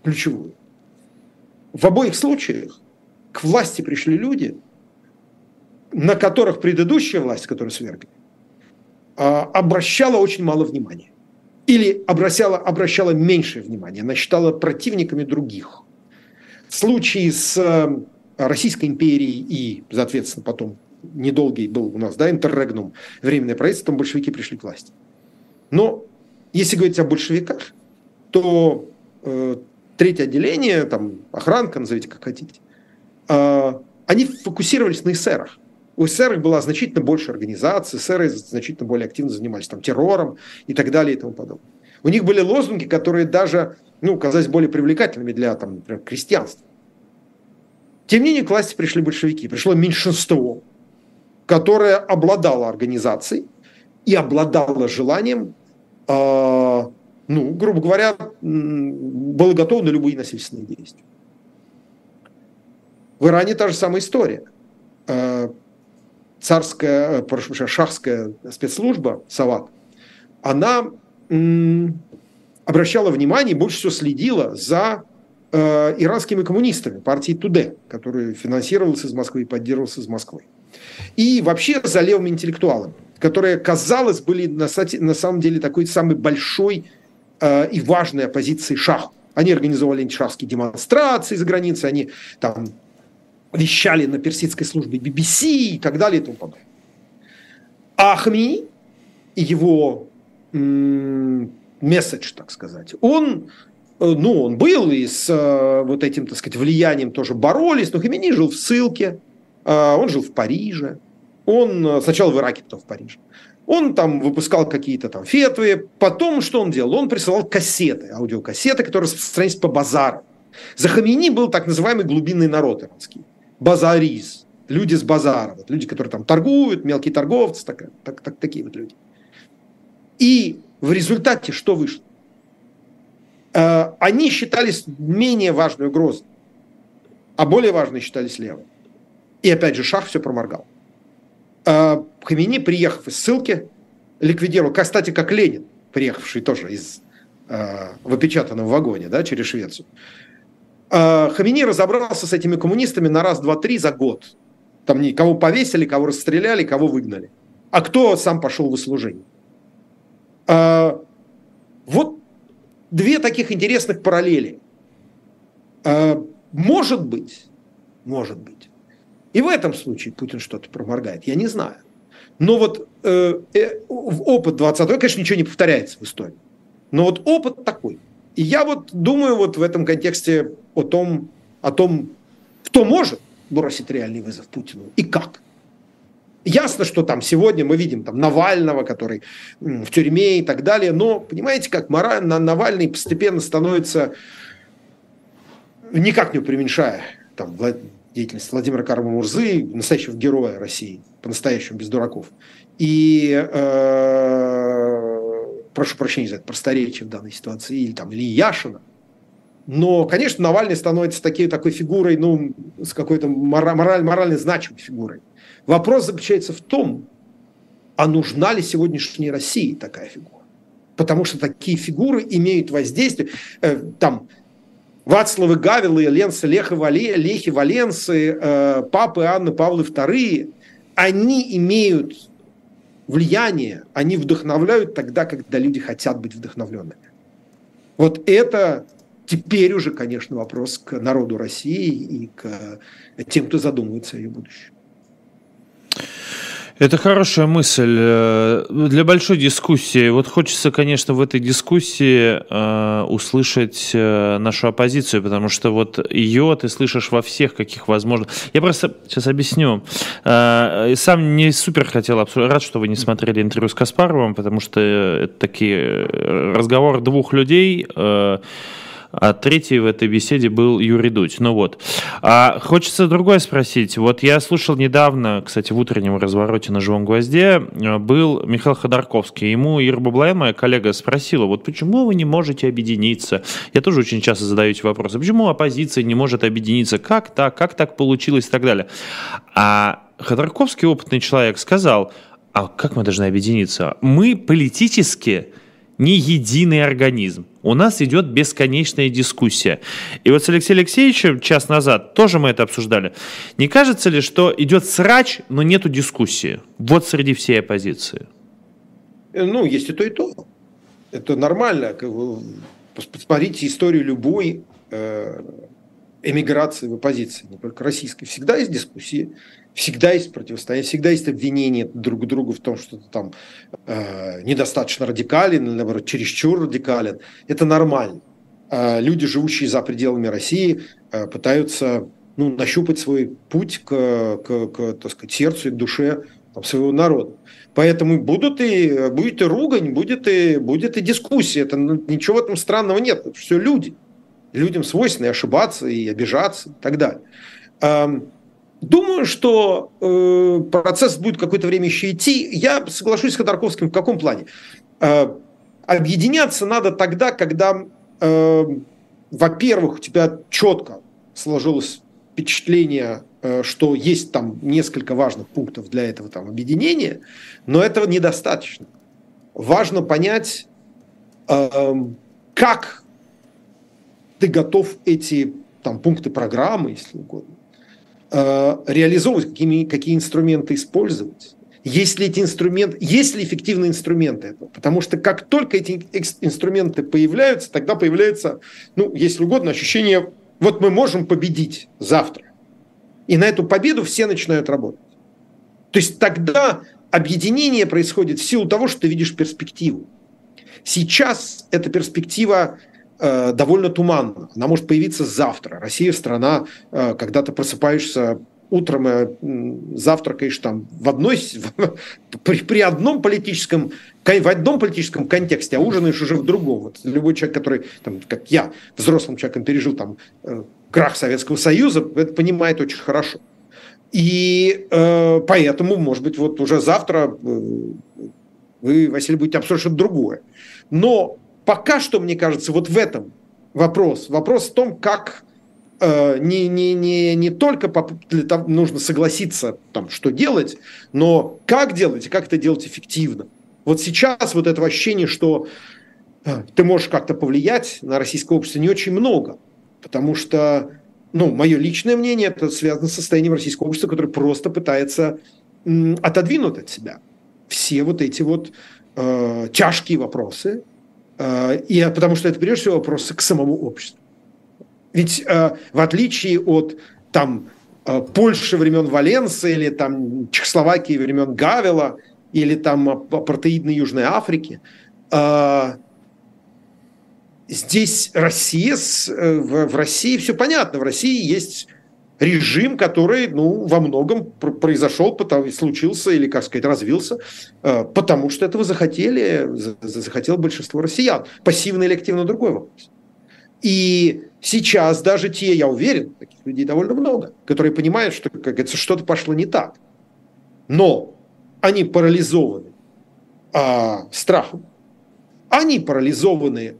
B: ключевую. В обоих случаях к власти пришли люди, на которых предыдущая власть, которую свергли, а, обращала очень мало внимания. Или обращала, обращала меньшее внимание. Она считала противниками других. В случае с э, Российской империей и, соответственно, потом недолгий был у нас, да, интеррегнум, временное правительство, там большевики пришли к власти. Но если говорить о большевиках, то э, третье отделение, там, охранка, назовите как хотите, э, они фокусировались на эсерах. У эсеров была значительно больше организаций, эсеры значительно более активно занимались там, террором и так далее и тому подобное. У них были лозунги, которые даже ну, казались более привлекательными для там, например, крестьянства. Тем не менее, к власти пришли большевики, пришло меньшинство, которая обладала организацией и обладала желанием, э, ну, грубо говоря, было готово на любые насильственные действия. В Иране та же самая история. Э, царская, прошу прощения, шахская спецслужба, Сават, она обращала внимание, больше всего следила за э, иранскими коммунистами, партией Туде, которая финансировалась из Москвы и поддерживалась из Москвы и вообще за левыми интеллектуалами, которые, казалось, были на, на самом деле такой самой большой э, и важной оппозицией шаху. Они организовали антишахские демонстрации за границей, они там вещали на персидской службе BBC и так далее и тому подобное. А Хамини и его месседж, так сказать, он э, ну, он был и с э, вот этим, так сказать, влиянием тоже боролись, но Хамини жил в ссылке, он жил в Париже. Он э, сначала в Ираке, потом в Париже. Он там выпускал какие-то там фетвы. Потом что он делал? Он присылал кассеты, аудиокассеты, которые распространялись по базару. За Хамини был так называемый глубинный народ иранский. Базариз. Люди с базара. Вот люди, которые там торгуют, мелкие торговцы, так, так, так, такие вот люди. И в результате что вышло? Э, они считались менее важной угрозой, а более важной считались левые. И опять же Шах все проморгал. А Хамини, приехав из ссылки, ликвидировал, кстати, как Ленин, приехавший тоже из э, в опечатанном вагоне да, через Швецию. Э, Хамини разобрался с этими коммунистами на раз, два, три за год. Там кого повесили, кого расстреляли, кого выгнали. А кто сам пошел в служение. Э, вот две таких интересных параллели. Может быть, может быть, и в этом случае Путин что-то проморгает, я не знаю. Но вот э, э, опыт 20 века, конечно, ничего не повторяется в истории. Но вот опыт такой. И я вот думаю вот в этом контексте о том, о том, кто может бросить реальный вызов Путину и как. Ясно, что там сегодня мы видим там Навального, который в тюрьме и так далее, но понимаете, как мораль, Навальный постепенно становится, никак не преуменьшая там, деятельность Владимира Карма-Мурзы, настоящего героя России, по-настоящему, без дураков. И э, прошу прощения за это просторечие в данной ситуации, или там, или Яшина. Но, конечно, Навальный становится такой, такой фигурой, ну, с какой-то мораль, морально значимой фигурой. Вопрос заключается в том, а нужна ли сегодняшней России такая фигура? Потому что такие фигуры имеют воздействие. Э, там Вацлавы Гавилы, Ленцы Лехи, Вале, Лехи Валенцы, э, папы Анны Павлы II, они имеют влияние, они вдохновляют тогда, когда люди хотят быть вдохновленными. Вот это теперь уже, конечно, вопрос к народу России и к тем, кто задумывается о ее будущем.
A: Это хорошая мысль э, для большой дискуссии. Вот хочется, конечно, в этой дискуссии э, услышать э, нашу оппозицию, потому что вот ее ты слышишь во всех каких возможно. Я просто сейчас объясню. Сам не супер хотел обсуждать. Рад, что вы не смотрели интервью с Каспаровым, потому что это такие разговор двух людей. А третий в этой беседе был Юрий Дудь. Ну вот. А хочется другое спросить. Вот я слушал недавно, кстати, в утреннем развороте на «Живом гвозде» э, был Михаил Ходорковский. Ему Ира Баблая, моя коллега, спросила, вот почему вы не можете объединиться? Я тоже очень часто задаю эти вопросы. Почему оппозиция не может объединиться? Как так? Как так получилось и так далее? А Ходорковский, опытный человек, сказал, а как мы должны объединиться? Мы политически не единый организм. У нас идет бесконечная дискуссия. И вот с Алексеем Алексеевичем час назад тоже мы это обсуждали. Не кажется ли, что идет срач, но нету дискуссии? Вот среди всей оппозиции.
B: Э, ну, есть и то, и то. Это нормально. Посмотрите историю любой э, эмиграции в оппозиции, не только российской. Всегда есть дискуссии всегда есть противостояние, всегда есть обвинение друг к другу в том, что ты там э, недостаточно радикален или, наоборот, чересчур радикален. Это нормально. Э, люди, живущие за пределами России, э, пытаются ну, нащупать свой путь к, к, к так сказать, сердцу и к душе там, своего народа. Поэтому будут и, будет и ругань, будет и, будет и дискуссия. Это, ну, ничего в этом странного нет. Это все люди. Людям свойственно и ошибаться, и обижаться, и так далее. Думаю, что э, процесс будет какое-то время еще идти. Я соглашусь с Ходорковским в каком плане? Э, объединяться надо тогда, когда, э, во-первых, у тебя четко сложилось впечатление, э, что есть там несколько важных пунктов для этого там, объединения, но этого недостаточно. Важно понять, э, как ты готов эти там, пункты программы, если угодно, реализовывать, какими, какие инструменты использовать. Есть ли эти инструменты, есть ли эффективные инструменты этого? Потому что как только эти инструменты появляются, тогда появляется, ну, если угодно, ощущение, вот мы можем победить завтра. И на эту победу все начинают работать. То есть тогда объединение происходит в силу того, что ты видишь перспективу. Сейчас эта перспектива Э, довольно туманно. Она может появиться завтра. Россия страна, э, когда ты просыпаешься утром и завтракаешь там в одной, при, при одном политическом, в одном политическом контексте, а ужинаешь уже в другом. Вот любой человек, который, там, как я, взрослым человеком пережил там э, крах Советского Союза, это понимает очень хорошо. И э, поэтому, может быть, вот уже завтра э, вы, Василий, будете обсуждать что-то другое. Но пока что, мне кажется, вот в этом вопрос. Вопрос в том, как э, не, не, не, не только для того, нужно согласиться, там, что делать, но как делать и как это делать эффективно. Вот сейчас вот это ощущение, что э, ты можешь как-то повлиять на российское общество, не очень много. Потому что, ну, мое личное мнение, это связано с состоянием российского общества, которое просто пытается м, отодвинуть от себя все вот эти вот э, тяжкие вопросы, и потому что это прежде всего вопрос к самому обществу. Ведь э, в отличие от там, э, Польши времен Валенса или там, Чехословакии времен Гавела или там апартеидной Южной Африки, здесь Россия, в России все понятно, в России есть режим, который, ну, во многом произошел, потому, случился или, как сказать, развился, э, потому что этого захотели, захотело большинство россиян. Пассивно или активно другой вопрос. И сейчас даже те, я уверен, таких людей довольно много, которые понимают, что, как говорится, что-то пошло не так. Но они парализованы а, страхом, они парализованы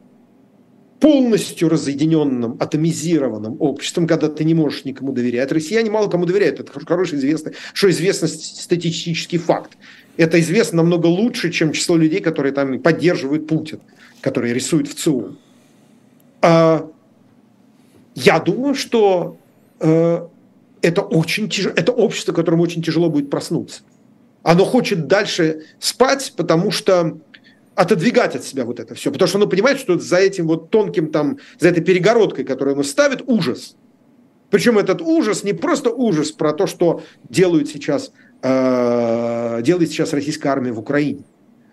B: полностью разъединенным, атомизированным обществом, когда ты не можешь никому доверять. Россияне мало кому доверяют. Это хороший известный, что известный статистический факт. Это известно намного лучше, чем число людей, которые там поддерживают Путин, которые рисуют в ЦУ. А, я думаю, что э, это очень тяжело, это общество, которому очень тяжело будет проснуться. Оно хочет дальше спать, потому что отодвигать от себя вот это все. Потому что оно понимает, что за этим вот тонким там, за этой перегородкой, которую оно ставит, ужас. Причем этот ужас не просто ужас про то, что делают сейчас, э, делает сейчас российская армия в Украине.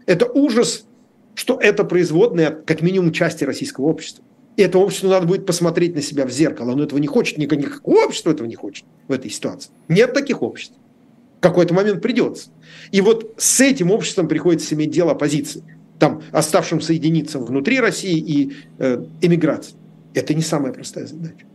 B: Это ужас, что это производная как минимум части российского общества. И это общество надо будет посмотреть на себя в зеркало. Оно этого не хочет, никакого общества этого не хочет в этой ситуации. Нет таких обществ. В какой-то момент придется. И вот с этим обществом приходится иметь дело оппозиции там оставшимся единицам внутри России и э, эмиграции. Это не самая простая задача.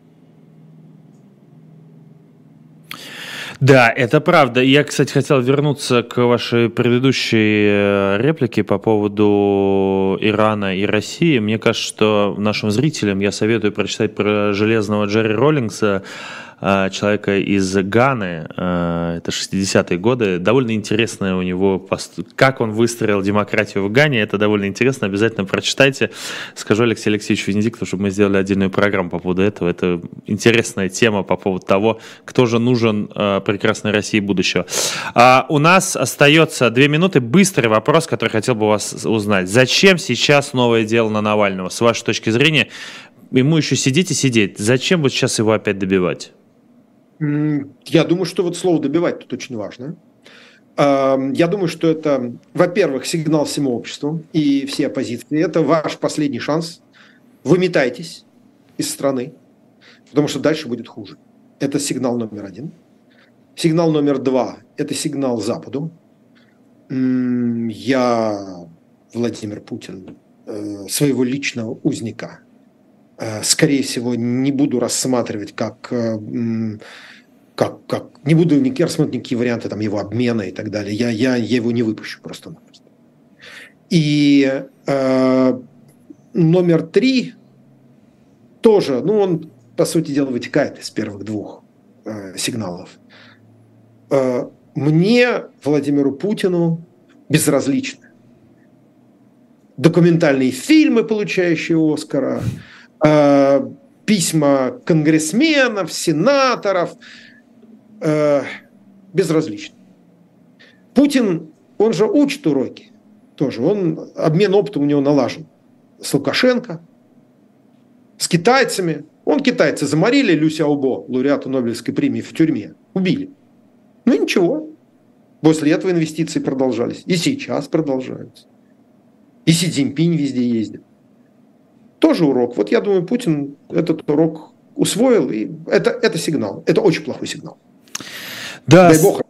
A: Да, это правда. Я, кстати, хотел вернуться к вашей предыдущей э, реплике по поводу Ирана и России. Мне кажется, что нашим зрителям я советую прочитать про железного Джерри Роллингса а, человека из Ганы, а, это 60-е годы. Довольно интересно у него, как он выстроил демократию в Гане, это довольно интересно, обязательно прочитайте. Скажу Алексею Алексеевичу Венедиктову, чтобы мы сделали отдельную программу по поводу этого. Это интересная тема по поводу того, кто же нужен а, прекрасной России будущего. У нас остается две минуты. Быстрый вопрос, который хотел бы вас узнать. Зачем сейчас новое дело на Навального? С вашей точки зрения, ему еще сидеть и сидеть. Зачем вот сейчас его опять добивать?
B: Я думаю, что вот слово «добивать» тут очень важно. Я думаю, что это, во-первых, сигнал всему обществу и всей оппозиции. Это ваш последний шанс. Выметайтесь из страны, потому что дальше будет хуже. Это сигнал номер один. Сигнал номер два – это сигнал Западу. Я, Владимир Путин, э, своего личного узника, скорее всего, не буду рассматривать как э, как, как, не буду рассматривать никакие варианты там, его обмена и так далее. Я, я, я его не выпущу просто-напросто. И э, номер три тоже, ну, он, по сути дела, вытекает из первых двух э, сигналов. Э, мне, Владимиру Путину, безразлично. Документальные фильмы, получающие Оскара, э, письма конгрессменов, сенаторов – э, безразличны. Путин, он же учит уроки тоже. Он, обмен опытом у него налажен. С Лукашенко, с китайцами. Он китайцы заморили Люся Аубо, лауреату Нобелевской премии, в тюрьме. Убили. Ну ничего. После этого инвестиции продолжались. И сейчас продолжаются. И Си Цзиньпинь везде ездит. Тоже урок. Вот я думаю, Путин этот урок усвоил. И это, это сигнал. Это очень плохой сигнал.
A: Да, Дай бог.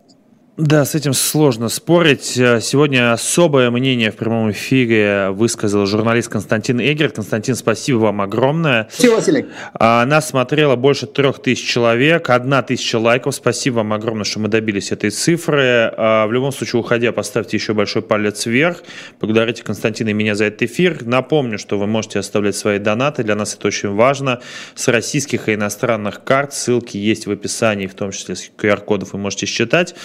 A: Да, с этим сложно спорить. Э, сегодня особое мнение в прямом эфире высказал журналист Константин Эгер. Константин, спасибо вам огромное.
B: Спасибо, Василий.
A: А, нас смотрело больше трех тысяч человек, одна тысяча лайков. Спасибо вам огромное, что мы добились этой цифры. А, в любом случае, уходя, поставьте еще большой палец вверх. Благодарите Константина и меня за этот эфир. Напомню, что вы можете оставлять свои донаты. Для нас это очень важно. С российских и иностранных карт ссылки есть в описании, в том числе с QR-кодов вы можете считать.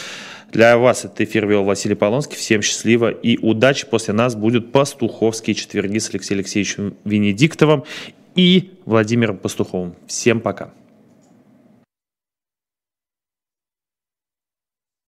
A: Для вас этот эфир вел Василий Полонский. Всем счастливо и удачи. После нас будут пастуховские четверги с Алексеем Алексеевичем Венедиктовым и Владимиром Пастуховым. Всем пока.